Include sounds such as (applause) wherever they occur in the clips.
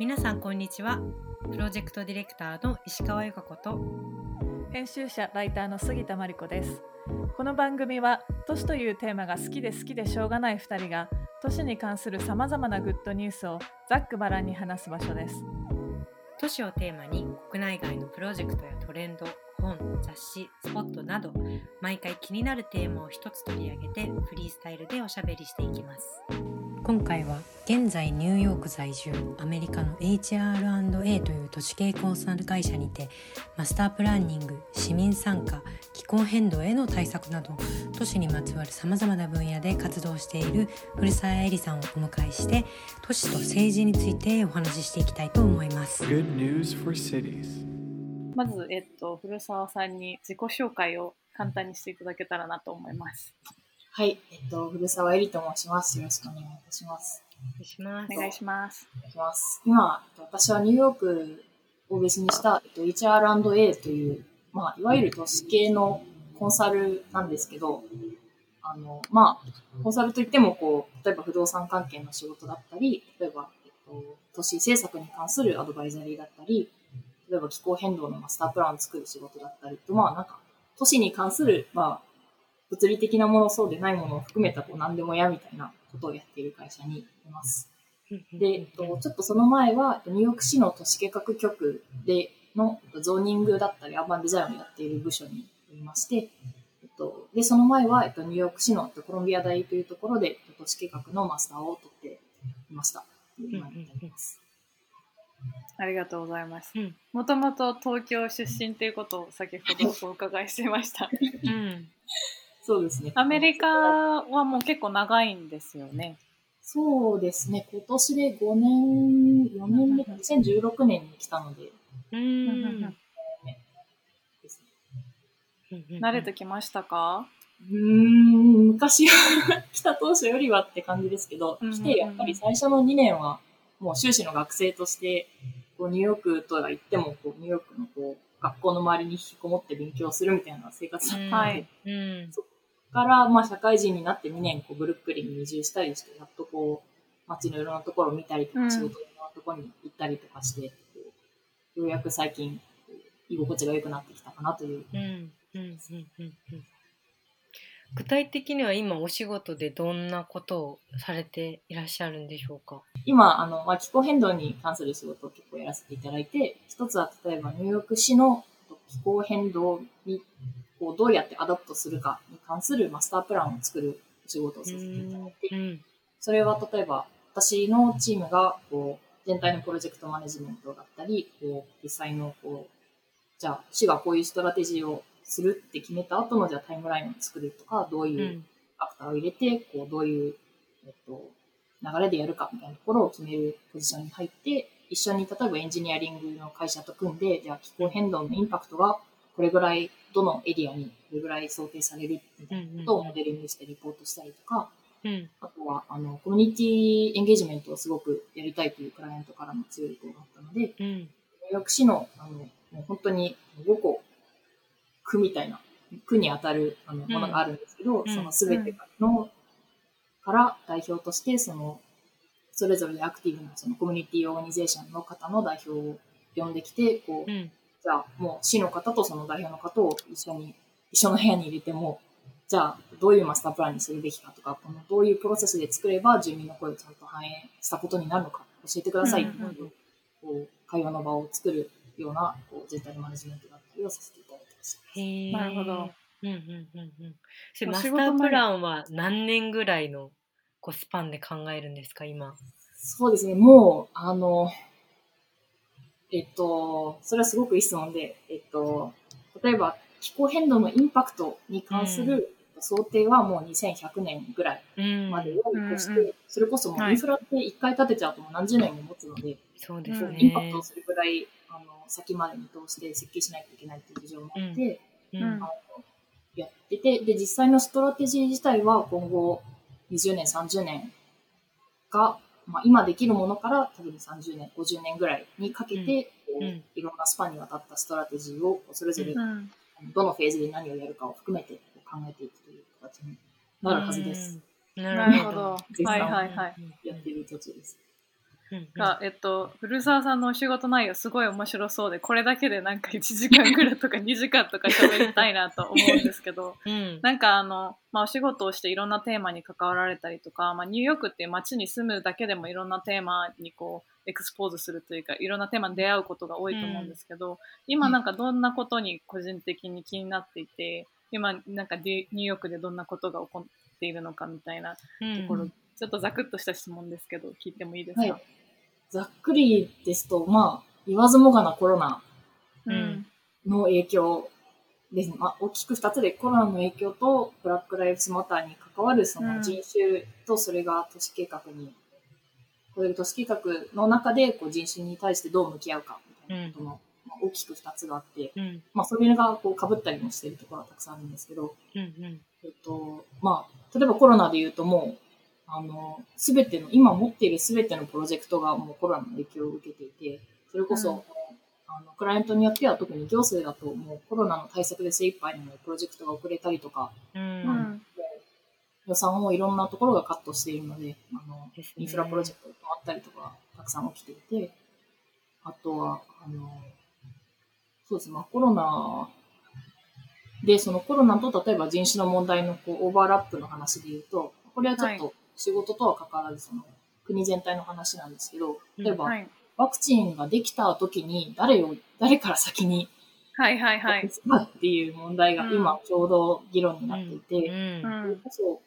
皆さんこんにちは。プロジェクトディレクターの石川由香子と。編集者ライターの杉田真理子です。この番組は都市というテーマが好きで好きでしょうがない2人が都市に関するさまざまなグッドニュースをざっくばらんに話す場所です。都市をテーマに国内外のプロジェクトやトレンド本雑誌スポットなど毎回気になるテーマを一つ取り上げてフリースタイルでおしゃべりしていきます今回は現在ニューヨーク在住アメリカの HR&A という都市系コンサル会社にてマスタープランニング市民参加気候変動への対策など都市にまつわるさまざまな分野で活動している古澤絵里さんをお迎えして都市と政治についてお話ししていきたいと思います。まず、えっと、古澤さんに自己紹介を簡単にしていただけたらなと思います。はい、えっと、古澤えりと申します。よろしくお願いいたします。お願いします。お願いします。お願いします。今、私はニューヨークをベースにした、えっと、HR&A という、まあ、いわゆる都市系のコンサルなんですけど、あの、まあ、コンサルといっても、こう、例えば不動産関係の仕事だったり、例えば、えっと、都市政策に関するアドバイザリーだったり、例えば気候変動のマスタープランを作る仕事だったりと、まあなんか、都市に関する、まあ、物理的なもの、そうでないものを含めた、こう、何でもやみたいなことをやっている会社にいます。で、えっと、ちょっとその前は、ニューヨーク市の都市計画局でのゾーニングだったり、アーバンデザインをやっている部署にいまして、えっと、で、その前は、えっと、ニューヨーク市のコロンビア大というところで、都市計画のマスターを取っていました。今に至ります。ありがとうございます。もともと東京出身ということを先ほどお伺いしていました。うん、そうですね。アメリカはもう結構長いんですよね。そうですね。今年で5年、4年目、2016年に来たので。うん。慣れてきましたか？うん、昔は来た当初よりはって感じですけど、来てやっぱり最初の2年はもう修士の学生としてこうニューヨークとは言ってもこうニューヨークのこう学校の周りに引きこもって勉強するみたいな生活だったので、うん、そこからまあ社会人になって2年こうブルックリンに移住したりしてやっとこう街のいろんなところを見たりとか、仕事のいろんなところに行ったりとかして、ようやく最近居心地が良くなってきたかなという。うん。うん。うん。うん具体的には今お仕事でどんなことをされていらっしゃるんでしょうか？今、あの、まあ、気候変動に関する仕事を結構やらせていただいて、一つは例えばニューヨーク市の気候変動にこうどうやって adapt するかに関するマスタープランを作る仕事をさせていただいて、うん、それは例えば私のチームがこう全体のプロジェクトマネジメントだったり、こう実際のこう、じゃあ市がこういうストラテジーをするって決めた後のじゃあタイムラインを作るとか、どういうアクターを入れて、こうどういう、えっと、流れでやるかみたいなところを決めるポジションに入って、一緒に例えばエンジニアリングの会社と組んで、じゃあ気候変動のインパクトがこれぐらい、どのエリアにこれぐらい想定されるみたいなことをモデリングしてリポートしたりとか、うん、あとは、あの、コミュニティエンゲージメントをすごくやりたいというクライアントからの強い意向があったので、うん、ニューヨーク市の、あの、もう本当に5個、区みたいな区に当たるあのものがあるんですけど、うん、そのすべての、から代表として、その、それぞれアクティブなそのコミュニティオーガニゼーションの方の代表を呼んできて、こう、うん、じゃあもう市の方とその代表の方を一緒に、一緒の部屋に入れても、じゃあどういうマスタープランにするべきかとか、このどういうプロセスで作れば住民の声をちゃんと反映したことになるのか教えてくださいっていう、こう会話の場を作るようなこう全体のマネジメントだったりをさせてへなるほど。うんうんうんうん。それマスタープランは何年ぐらいのこうスパンで考えるんですか、今？そうですね、もう、あの、えっと、それはすごくいい質問で、えっと、例えば気候変動のインパクトに関する想定はもう2100年ぐらいまで用意として、うんうん、それこそもうインフラって一回建てちゃうともう何十年も持つので、そうですね。インパクトをするぐらいあの先まで見通して設計しないといけないっていう事情もあって、うんうん、あのやってて、で、実際のストラテジー自体は今後20年、30年が、まあ、今できるものから多分30年、50年ぐらいにかけて、うん、いろんなスパンにわたったストラテジーをそれぞれ、どのフェーズで何をやるかを含めて考えていくという形になるはずです。なるほど。はいはいはい。やっている途中です。うんが、えっと、古澤さんのお仕事内容すごい面白そうで、これだけでなんか1時間ぐらいとか (laughs) 2時間とか喋りたいなと思うんですけど、うん。なんかあの、まあ、お仕事をしていろんなテーマに関わられたりとか、まあ、ニューヨークっていう街に住むだけでもいろんなテーマにこう、 expose するというか、いろんなテーマに出会うことが多いと思うんですけど、今なんかどんなことに個人的に気になっていて、今なんかニューヨークでどんなことが起こっているのかみたいなところ、うんちょっとざくっとした質問ですけど、聞いてもいいですか、はい。ざっくりですと、まあ、言わずもがなコロナうん。の影響です。ね。まあ、大きく二つでコロナの影響とブラック・ライブズ・マターに関わるそうん。の人種とそれが都市計画に、こういう都市計画の中でこう人種に対してどう向き合うかみたいなことの、まあ大きく二つがあって、うん。まあ、それがこう被ったりもしてるところはたくさんあるんですけど、うんうん。えっと、まあ、例えばコロナで言うともう、あの、すべての、今持っているすべてのプロジェクトがもうコロナの影響を受けていて、それこそ、うん。あの、クライアントによっては特に行政だともうコロナの対策で精一杯なのでプロジェクトが遅れたりとか、ううん予算をいろんなところがカットしているので、あの、インフラプロジェクトが止まったりとか、たくさん起きていて、あとは、あの、そうですね、まあ、コロナで、そのコロナと例えば人種の問題のこうオーバーラップの話で言うと、これはちょっはと仕事とは関わらず、その国全体の話なんですけど、例えば、はい。ワクチンができた時に誰を、誰から先にはいはいはい。かっていう問題がうん今ちょうど議論になっていて、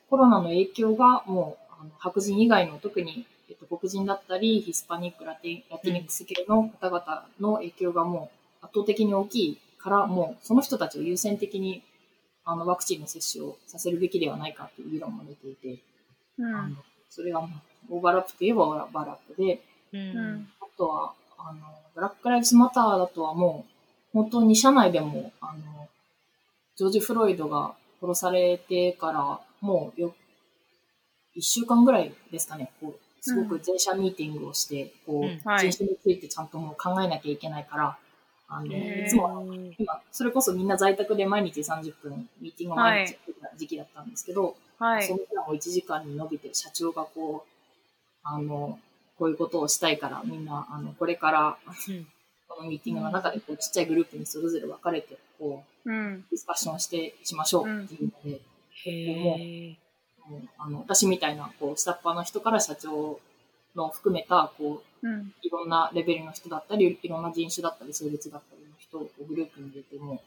コロナの影響がもうあの白人以外の特に、えっと、黒人だったりヒスパニックラティラティニックス系の方々の影響がもう圧倒的に大きいからもうその人たちを優先的にあのワクチンの接種をさせるべきではないかという議論も出ていて、うん。それがもうオーバーラップといえばオーバーラップでうん。うん。あとはあのブラック・ライブズ・マターだとはもう本当に社内でもあのジョージ・フロイドが殺されてからもうよ1週間ぐらいですかね、こうすごく全社ミーティングをして、こううん。はい。人種についてちゃんともう考えなきゃいけないから、あのいつも今、それこそみんな在宅で毎日30分ミーティングを毎日やってた時期だったんですけど、はいそ。のプランを1時間に伸びて、社長がこう、あの、こういうことをしたいから、みんな、あの、これから、うんこのミーティングの中で、こう、ちっちゃいグループにそれぞれ分かれて、こう、うん。ディスカッションしてしましょうっていうので、へえ。もうあの、私みたいな、こう、下っ端の人から社長の含めた、こう、うん。いろんなレベルの人だったり、いろんな人種だったり、性別だったりの人をグループに入れても、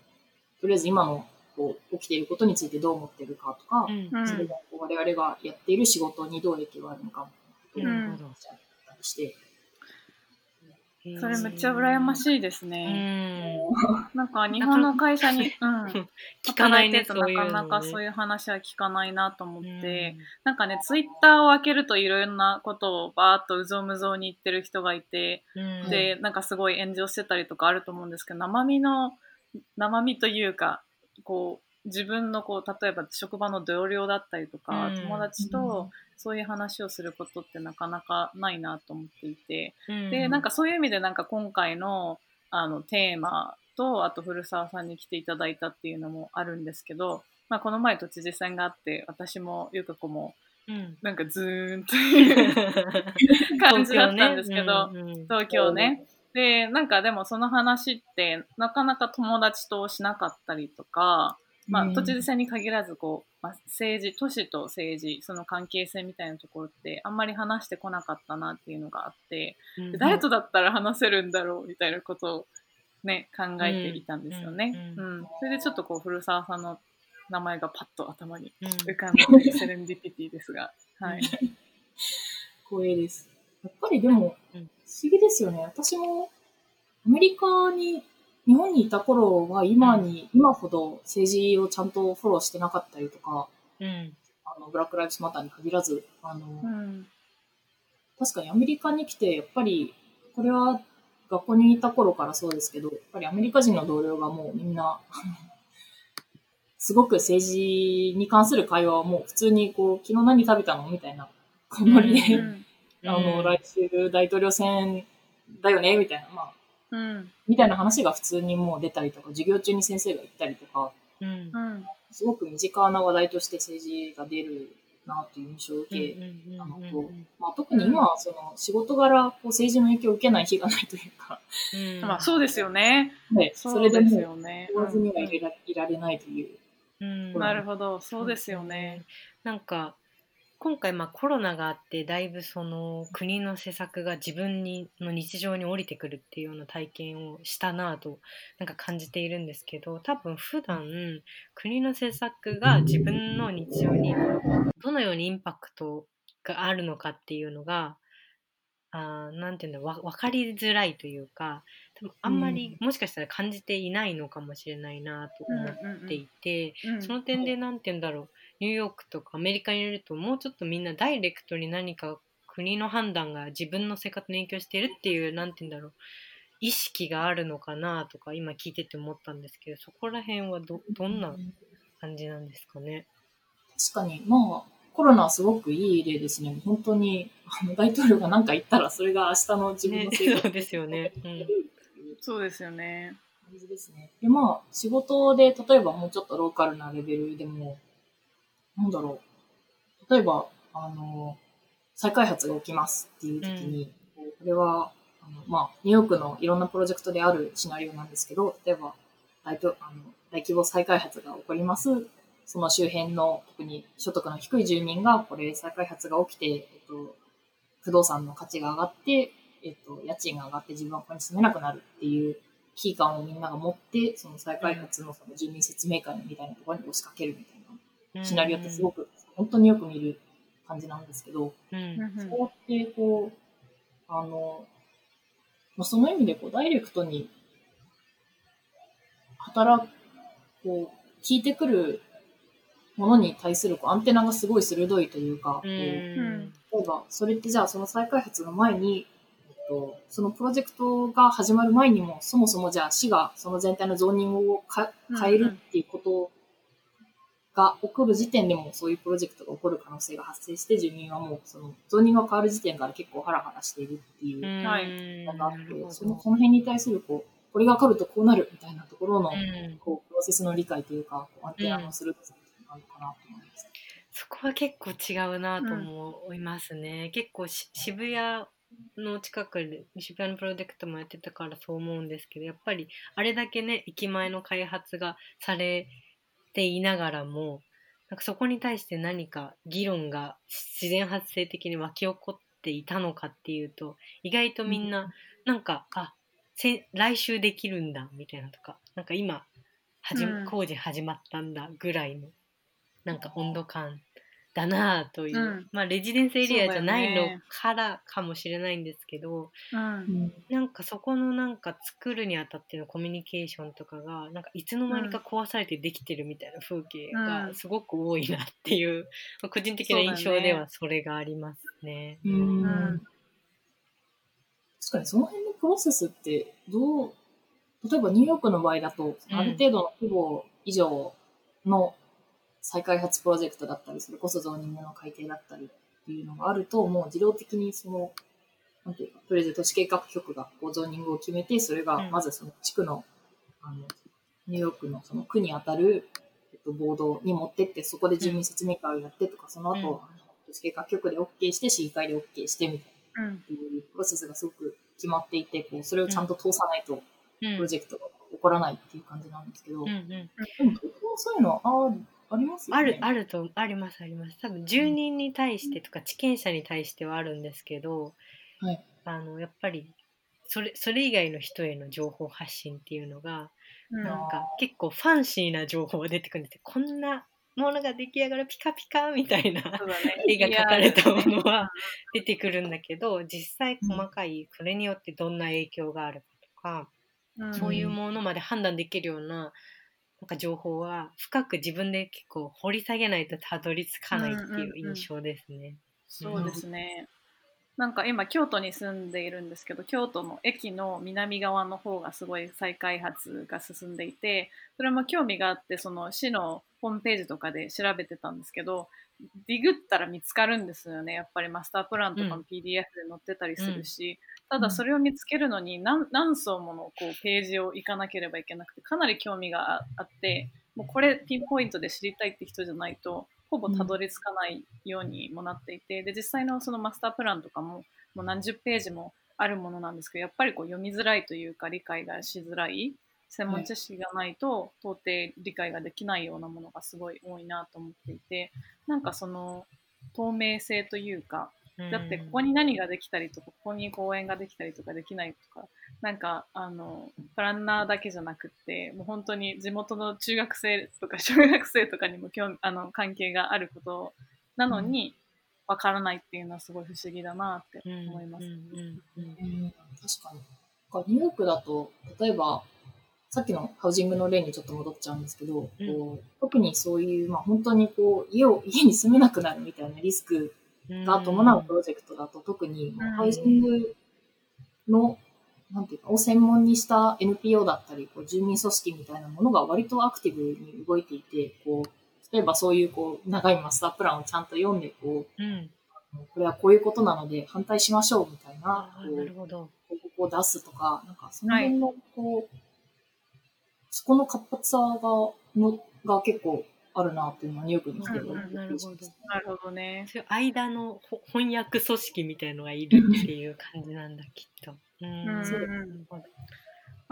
とりあえず今の、こう、起きていることについてどう思ってるかとか、うんうんそれがこう我々がやっている仕事にどう影響があるのかみたいなことし合ったりして、それめっちゃ羨まい。しいですうね。ん。なんか日本の会社に、うん。(laughs) 聞かないね。なかなかそういう話は聞かないなと思って、うんなんかね、ツイッターを開けるといろんなことをバーっとうぞうむぞうに言ってる人がいて、うんで、なんかすごい炎上してたりとかあると思うんですけど、生身の、生身というか、こう、自分のこう、例えば職場の同僚だったりとか、うん。友達とそういう話をすることってなかなかないなと思っていて、うん。で、なんかそういう意味でなんか今回のあのテーマと、あと古澤さんに来ていただいたっていうのもあるんですけど、まあこの前都知事選があって、私もゆか子もうん。なんかズーンという (laughs) 感じだったんですけど、東京ね。で、なんかでもその話ってなかなか友達としなかったりとか、まあうん都知事選に限らずこう、まあ、政治、都市と政治、その関係性みたいなところってあんまり話してこなかったなっていうのがあって、うんで誰とだったら話せるんだろうみたいなことをね、考えていたんですよね。ううんん。それでちょっとこう、古澤さんの名前がパッと頭にうん浮かんだというセレンディピティですが、はい。(laughs) 光栄です。やっぱりでも、うん不思議ですよね。私もアメリカに、日本にいた頃は今に、今ほど政治をちゃんとフォローしてなかったりとか、うんあの、ブラック・ライブズ・マターに限らず、あの、うん。確かにアメリカに来て、やっぱり、これは学校にいた頃からそうですけど、やっぱりアメリカ人の同僚がもうみんな、すごく政治に関する会話をもう普通にこう、昨日何食べたの？みたいな、このりで、うん。あの、来週大統領選だよねみたいな、まあ、うん。みたいな話が普通にもう出たりとか、授業中に先生が言ったりとか、うんうん。すごく身近な話題として政治が出るなという印象を受け、うんあのとまあ、特に今はその仕事柄こう政治の影響を受けない日がないというか、うんまあそうですよね。ね、そそうれでもよね。言わずにはうんいらいられないという。うんなるほど、そうですよね。なんか今回まあコロナがあってだいぶその国の施策が自分にの日常に降りてくるっていうような体験をしたなぁとなんか感じているんですけど多分普段国の施策が自分の日常にどのようにインパクトがあるのかっていうのがあーなんていうんだわ分かりづらいというか多分あんまり、もしかしたら感じていないのかもしれないなと思っていて。うんその点で何て言うんだろうニューヨークとかアメリカにいるともうちょっとみんなダイレクトに何か国の判断が自分の生活に影響しているっていう何て言うんだろう意識があるのかなとか今聞いてて思ったんですけどそこら辺はどどんな感じなんですかね？確かに、まあ、コロナはすごくいい例ですね。本当に、あの大統領が何か言ったら、それが明日の自分ねの生活そうですよね。うんそうですよね。感じですね。で、まあ、仕事で、例えばもうちょっとローカルなレベルでも、なんだろう。例えば、あの、再開発が起きますっていう時に、こうこれは、あのまあ、ニューヨークのいろんなプロジェクトであるシナリオなんですけど、例えば、大統あの大規模再開発が起こります。その周辺の特に所得の低い住民が、これ再開発が起きて、えっと、不動産の価値が上がって、えっと、家賃が上がって自分はここに住めなくなるっていう危機感をみんなが持って、その再開発のその住民説明会みたいなところに押しかけるみたいなシナリオってすごく、本当によく見る感じなんですけど、うん。うんそうやってこう、あの、まあ、その意味でこうダイレクトに働く、こう、聞いてくるものに対するこうアンテナがすごい鋭いというか、こううん例えば、それってじゃあその再開発の前に、えっと、そのプロジェクトが始まる前にも、そもそもじゃあ市がその全体のゾーニングをか変えるっていうことが起こる時点でもそういうプロジェクトが起こる可能性が発生して、住民はもうそのゾーニングが変わる時点から結構ハラハラしているっていうのがあって、なるほど。そのその辺に対するこう、これが分かるとこうなるみたいなところの、うん。こうプロセスの理解というか、こうアンテナの鋭さっていうのがあるのかなと思います。そこは結構違うなと思いますね。結構し渋谷の近くで渋谷のプロジェクトもやってたからそう思うんですけどやっぱりあれだけね駅前の開発がされていながらもなんかそこに対して何か議論が自然発生的に湧き起こっていたのかっていうと意外とみんななんか、あせ来週できるんだみたいなとかなんか今はじ、うん。工事始まったんだぐらいのなんか温度感だなあという、うん。まあレジデンスエリアじゃないのからかもしれないんですけど、うん。なんかそこのなんか作るにあたってのコミュニケーションとかがなんかいつの間にか壊されてできてるみたいな風景うん。がすごく多いなっていう、まあ個人的な印象ではそれがありますね。うん。うん。確かにその辺のプロセスってどう、例えばニューヨークの場合だと、うんある程度の規模以上の再開発プロジェクトだったり、それこそゾーニングの改定だったりっていうのがあると、もう自動的にその、なんていうか、とりあえず都市計画局がこうゾーニングを決めて、それがうん。まずその地区の、あの、ニューヨークのその区にあたる、えっと、ボードに持ってって、そこで住民説明会をやってとか、その後、都市計画局で OK して、市議会で OK してみたいな。うん。っていうプロセスがすごく決まっていて、こうそれをちゃんと通さないとうん。プロジェクトが起こらないっていう感じなんですけど、うんうん。でもそういうのあるありますよね。あるあるとありますあります。多分住人に対してとか地権者に対してはあるんですけど、はい。あのやっぱりそれそれ以外の人への情報発信っていうのがうん。なんか結構ファンシーな情報が出てくるんですよ。こんなものが出来上がるピカピカみたいなね。絵が描かれたものは出てくるんだけど実際細かいそれによってどんな影響があるかとか、うん。そういうものまで判断できるようななんか情報は深く自分で結構掘り下げないとたどり着かないっていう印象ですね。そうですね。なんか今京都に住んでいるんですけど京都の駅の南側の方がすごい再開発が進んでいてそれも興味があってその市のホームページとかで調べてたんですけどディグったら見つかるんですよね。やっぱりマスタープランとかも PDF で載ってたりするし、ただそれを見つけるのに何何層ものこうページを行かなければいけなくてかなり興味がああってもうこれピンポイントで知りたいって人じゃないとほぼたどり着かないようにもなっていて、で実際のそのマスタープランとかももう何十ページもあるものなんですけどやっぱりこう読みづらいというか理解がしづらい専門知識がないと到底理解ができないようなものがすごい多いなと思っていてなんかその透明性というかだってここに何ができたりとかここに公園ができたりとかできないとかなんかあのプランナーだけじゃなくってもう本当に地元の中学生とか (laughs) 小学生とかにも興味あの関係があることなのにわからないっていうのはすごい不思議だなって思います。うん確かに。ニューヨークだと例えばさっきのハウジングの例にちょっと戻っちゃうん。ですけど、うん、こう特にそういう、まあ、本当にこう家を家に住めなくなるみたいなリスクが伴うプロジェクトだと、特にハウジングの、なんていうか、を専門にした NPO だったり、こう住民組織みたいなものが割とアクティブに動いていて、こう、例えばそういうこう長いマスタープランをちゃんと読んで、こう、うん、これはこういうことなので反対しましょうみたいな、こう、なるほど報告を出すとか、なんかその辺の、こう、はい、そこの活発さが、のが結構あるなっていうのはニューヨークに来てる、うん、なるほど。なるほどね。そういう間の翻訳組織みたいのがいるっていう感じなんだ、きっと。うん、そう。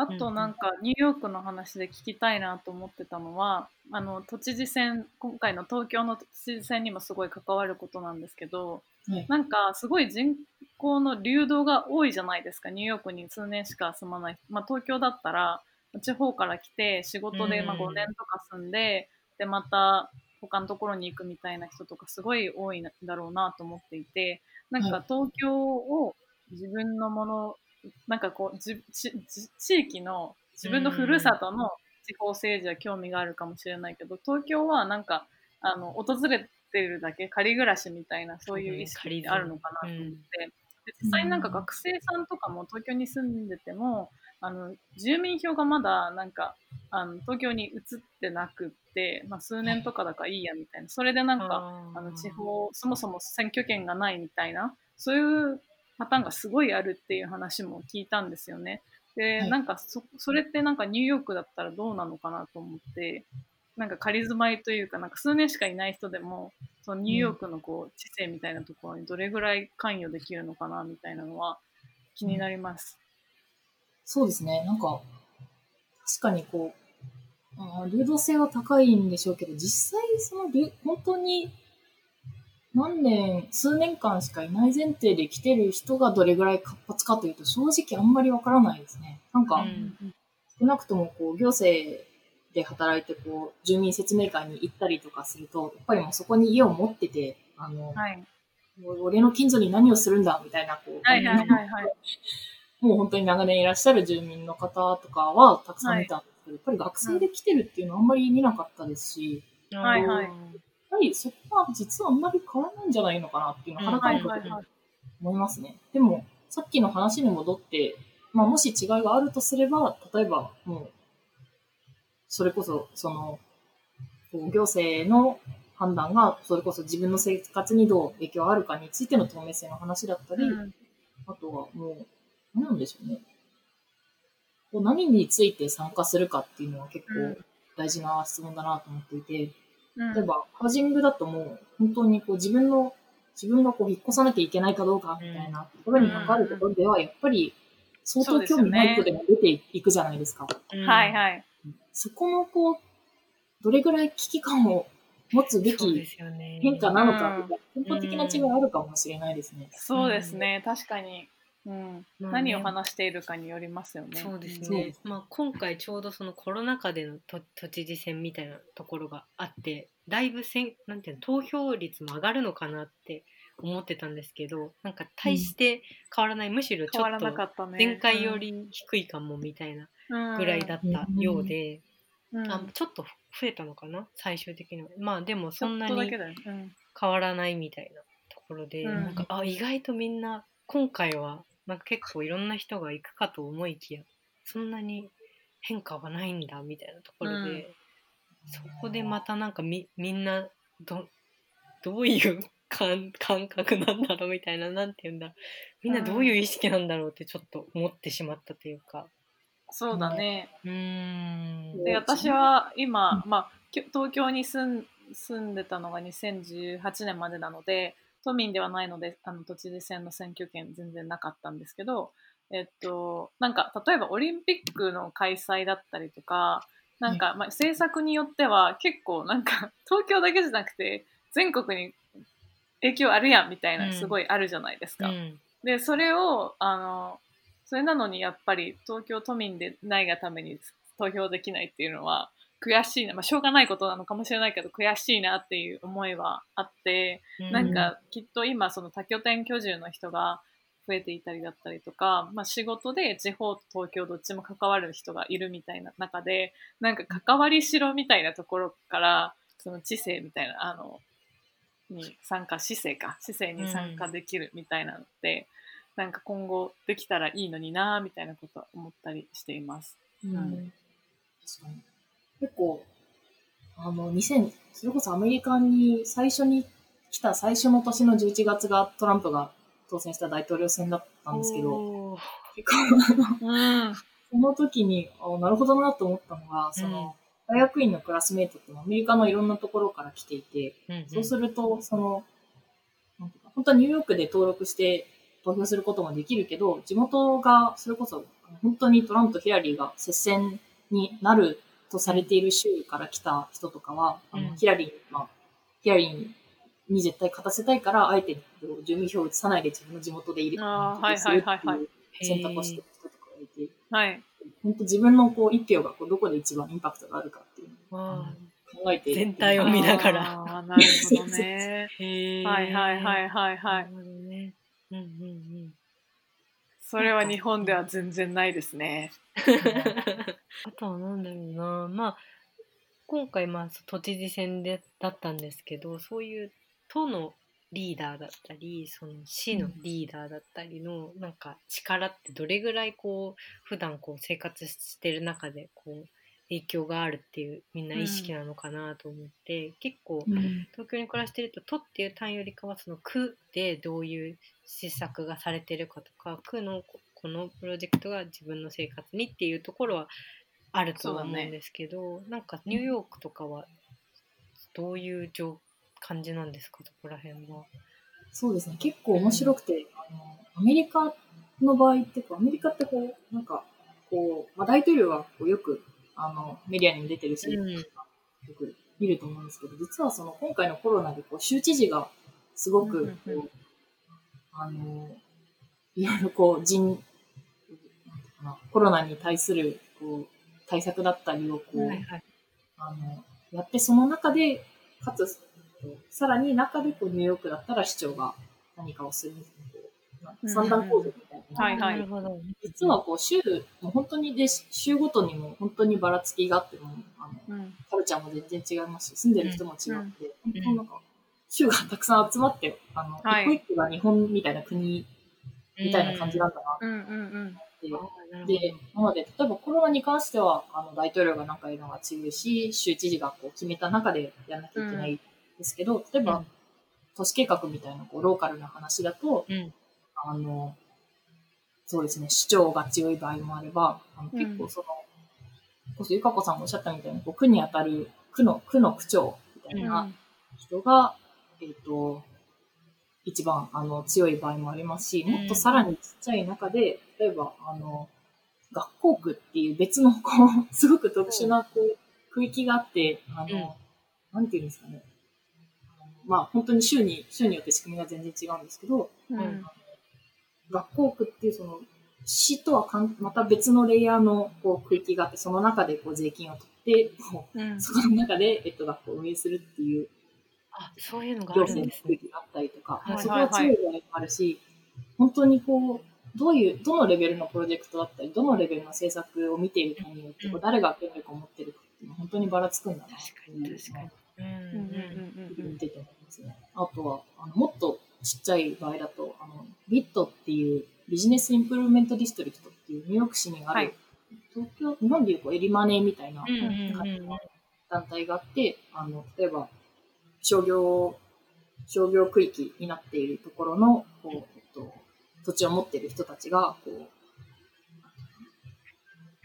あとなんかニューヨークの話で聞きたいなと思ってたのはあの都知事選今回の東京の都知事選にもすごい関わることなんですけど、はい、なんかすごい人口の流動が多いじゃないですか。ニューヨークに数年しか住まない、まあ、東京だったら地方から来て仕事でまあ5年とか住んで、でまた他のところに行くみたいな人とかすごい多いんだろうなと思っていてなんか東京を自分のものなんかこうじ地域の自分のふるさとの地方政治は興味があるかもしれないけど東京はなんかあの訪れてるだけ仮暮らしみたいなそういう意識ってあるのかなと思って、実際なんか学生さんとかも東京に住んでてもあの住民票がまだなんかあの東京に移ってなくって、まあ、数年とかだからいいやみたいな。それでなんかあの地方そもそも選挙権がないみたいなそういうパターンがすごいあるっていう話も聞いたんですよね。で、はい、なんかそそれってなんかニューヨークだったらどうなのかなと思ってなんか仮住まいというかなんか数年しかいない人でもそのニューヨークのこう知性みたいなところにどれぐらい関与できるのかなみたいなのは気になります。そうですね。なんか、確かにこう、あ流動性は高いんでしょうけど、実際その本当に何年、数年間しかいない前提で来てる人がどれぐらい活発かというと、正直あんまりわからないですね。なんか、少なくともこう行政で働いてこう住民説明会に行ったりとかすると、やっぱりもうそこに家を持ってて、あの、はい、俺の近所に何をするんだみたいな、こう、はいはいはいはい、(laughs) もう本当に長年いらっしゃる住民の方とかはたくさん見たんですけど、はい、やっぱり学生で来てるっていうのはあんまり見なかったですし、はいはい。やっぱりそこは実はあんまり変わらないんじゃないのかなっていうのは改めて思いますね。でも、さっきの話に戻って、まあもし違いがあるとすれば、例えばもう、それこそ、その、行政の判断が、それこそ自分の生活にどう影響あるかについての透明性の話だったり、うん、あとはもう、なんでしょうね。こう何について参加するかっていうのは結構大事な質問だなと思っていて、例えば、ハウジングだともう本当にこう自分の、自分がこう引っ越さなきゃいけないかどうかみたいなところに関わるところでは、やっぱり相当興味ない人でも出ていくじゃないですか。はいはい。そこのこう、どれぐらい危機感を持つべき変化なのかみたいな、根本的な違いあるかもしれないですね。そうですね、確かに。うん、まあね、何を話しているかによりますよね。そうですね。まあ、今回ちょうどそのコロナ禍での都都知事選みたいなところがあってだいぶせんなんていうの投票率も上がるのかなって思ってたんですけどなんか大して変わらない、うん、むしろちょっと前回より低いかもみたいなぐらいだったようで、うん、あちょっと増えたのかな？最終的には。まあでもそんなに変わらないみたいなところで、なんかあ意外とみんな今回はなんか結構いろんな人が行くかと思いきやそんなに変化はないんだみたいなところで、うん、そこでまたなんかみみんなどどういう感感覚なんだろうみたいななんて言うんだみんなどういう意識なんだろうってちょっと思ってしまったというか。そうだね。うんで私は今、まあ、東京に住ん住んでたのが2018年までなので、都民ではないので、あの都知事選の選挙権全然なかったんですけど、えっと、なんか、例えばオリンピックの開催だったりとか、なんか、まあ、政策によっては結構なんか、東京だけじゃなくて、全国に影響あるやんみたいな、すごいあるじゃないですか。うん。で、それを、あの、それなのにやっぱり東京都民でないがために投票できないっていうのは悔しいな、まあ、しょうがないことなのかもしれないけど悔しいなっていう思いはあって、なんかきっと今その多拠点居住の人が増えていたりだったりとか、まあ、仕事で地方と東京どっちも関わる人がいるみたいな中でなんか関わりしろみたいなところからその知性みたいなあのに参加市政か。市政に参加できるみたいなのって、なんか今後できたらいいのになみたいなことは思ったりしています。うん。ん確かに。結構、あの、2000、それこそアメリカに最初に来た最初の年の11月がトランプが当選した大統領選だったんですけど、結構、うん。その時に、あなるほどなと思ったのが、その、大学院のクラスメイトってアメリカのいろんなところから来ていて、うんそうすると、その、本当はニューヨークで登録して投票することもできるけど、地元が、それこそ、本当にトランプとヒラリーが接戦になるとされている州から来た人とかは、あのうん。ヒラリー、まあ、ヒラリーに絶対勝たせたいから、あえて住民票を移さないで自分の地元で入れあーはいはいはいはい。選択をしてる人とかがいて、はい。本当自分のこう一票がこうどこで一番インパクトがあるかっていうのをわ考えて全体を見ながら。なるほどね。(laughs) はいはいはいはいはないそれは日本では全然ないですね。(laughs) あとはなんだろうなまあ今回まあ都知事選でだったんですけどそういう都のリーダーだったりその市のリーダーだったりのなんか力ってどれぐらいこう普段こう生活してる中でこう影響があるっていうみんな意識なのかなと思って、結構うん東京に暮らしてると都っていう単位よりかはその区でどういう施策がされてるかとか区のここのプロジェクトが自分の生活にっていうところはあるとは思うんですけど、なんかニューヨークとかはどういう状感じなんですか？そこら辺は。そうですね。結構面白くて、あの、アメリカの場合ってアメリカってこう、なんか、こう、まあ、大統領はこうよく、あの、メディアにも出てるし、うんよく見ると思うんですけど、実はその、今回のコロナでこう、州知事がすごく、こうんうんあの、いろいろこう、人、コロナに対する、こう、対策だったりをこう、はいはいあの、やって、その中で、かつ、さらに中でこうニューヨークだったら市長が何かをするみたいなこう、三段構造みたいな。はいはい。なるほど。実はこう州、もう本当にで、州ごとにも本当にばらつきがあっても、あの、うん。カルチャーも全然違います。し、住んでる人も違って、ん。本当なんか、州がたくさん集まって、あの、はい。一個一個が日本みたいな国みたいな感じなんだなうん。うんうん。って、で、なので、例えばコロナに関しては、あの、大統領がなんか言うのが強いし、州知事がこう決めた中でやらなきゃいけないんですけど、例えばうん、都市計画みたいなこうローカルな話だと、うん。あの、そうですね、市長が強い場合もあれば、あのうん。結構その、こそゆかこさんもおっしゃったみたいに、こう区に当たる区の、区の区長みたいな人が、えっ、と、一番あの強い場合もありますし、うん。もっとさらにちっちゃい中で、例えば、あの、学校区っていう別の、こう、(laughs) すごく特殊な、こう、区域があって、あの、なんていうんですかね。まあ、本当に州に、州によって仕組みが全然違うんですけど、うん学校区っていうその、市とはかんまた別のレイヤーのこう区域があって、その中でこう税金を取って、こうんうそこの中で、えっと、学校を運営するっていうあそういうのがあ行るんですね。政のがあったりとか、はいそこは強い場合もあるし、本当にこう、どういう、どのレベルのプロジェクトだったり、どのレベルの政策を見ているかによって、こう誰が権力を持ってるかっていうのは本当にばらつくんだなって確かにいう確かに。うんうんうんうん見てて思いますね。あとは、あのもっとちっちゃい場合だと、あの、 BID っていう Business Improvement District っていうニューヨーク市にある、はい。東京、日本でいうこうエリマネーみたいな団体があって、あの、例えば、商業、商業区域になっているところの、こう、えっと、土地を持っている人たちが、こう、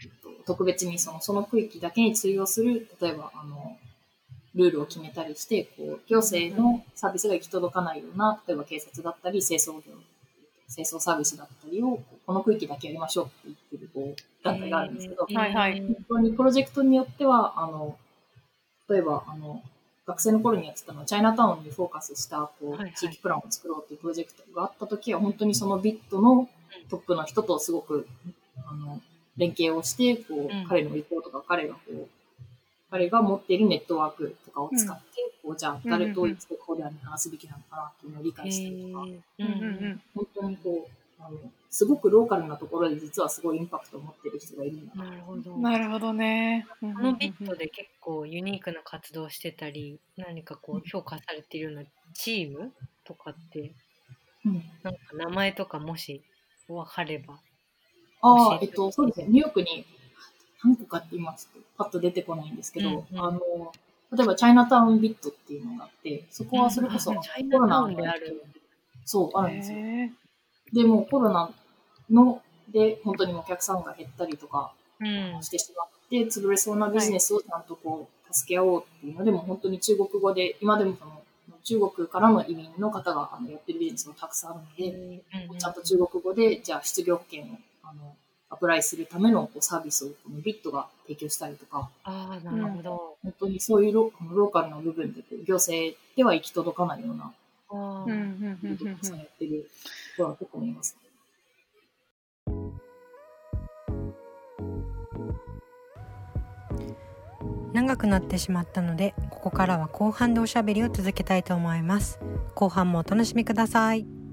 えっと特別にその、その区域だけに通用する、例えば、あの、ルールを決めたりして、こう、行政のサービスが行き届かないような、例えば警察だったり、清掃業、清掃サービスだったりを、この区域だけやりましょうって言ってる、こう、団体があるんですけど、はいはい。本当にプロジェクトによっては、あの、例えば、あの、学生の頃にやってたのは、チャイナタウンにフォーカスした、こう、地域プランを作ろうっていうプロジェクトがあった時は、本当にそのビットのトップの人とすごく、あの、連携をして、こう、うん。彼の意向とか、彼がこう、彼が持っているネットワークとかを使って、こう、じゃあ、誰というステークホルダーに話すべきなのかなっていうのを理解したりとか、うんうんうん本当にこう、あの、すごくローカルなところで実はすごいインパクトを持ってる人がいるんだな。なるほど。うん。なるほどね。ここのビットで結構ユニークな活動してたり、何かこう評価されているようなチームとかって、うん。なんか名前とかもし分かれば。あえっと、そうですね。ニューヨークに何個かって今ちょっとパッと出てこないんですけど、うんうんあの、例えばチャイナタウンビットっていうのがあって、そこはそれこそうんあチャイナタウンである。そう、あるんですよ。へでもコロナので本当にお客さんが減ったりとかうん。してしまって、潰れそうなビジネスをちゃんとこう助け合おうっていうのでも本当に中国語で、今でもその中国からの移民の方があのやってるビジネスもたくさんあるので、うんちゃんと中国語で、じゃあ失業保険をあのアプライするためのこうサービスをこのビットが提供したりとか、ああ、なるほど。本当にそういうロローカルな部分でこう行政では行き届かないようなやってるところは結構見えます。長くなってしまったのでここからは後半でおしゃべりを続けたいと思います。後半もお楽しみください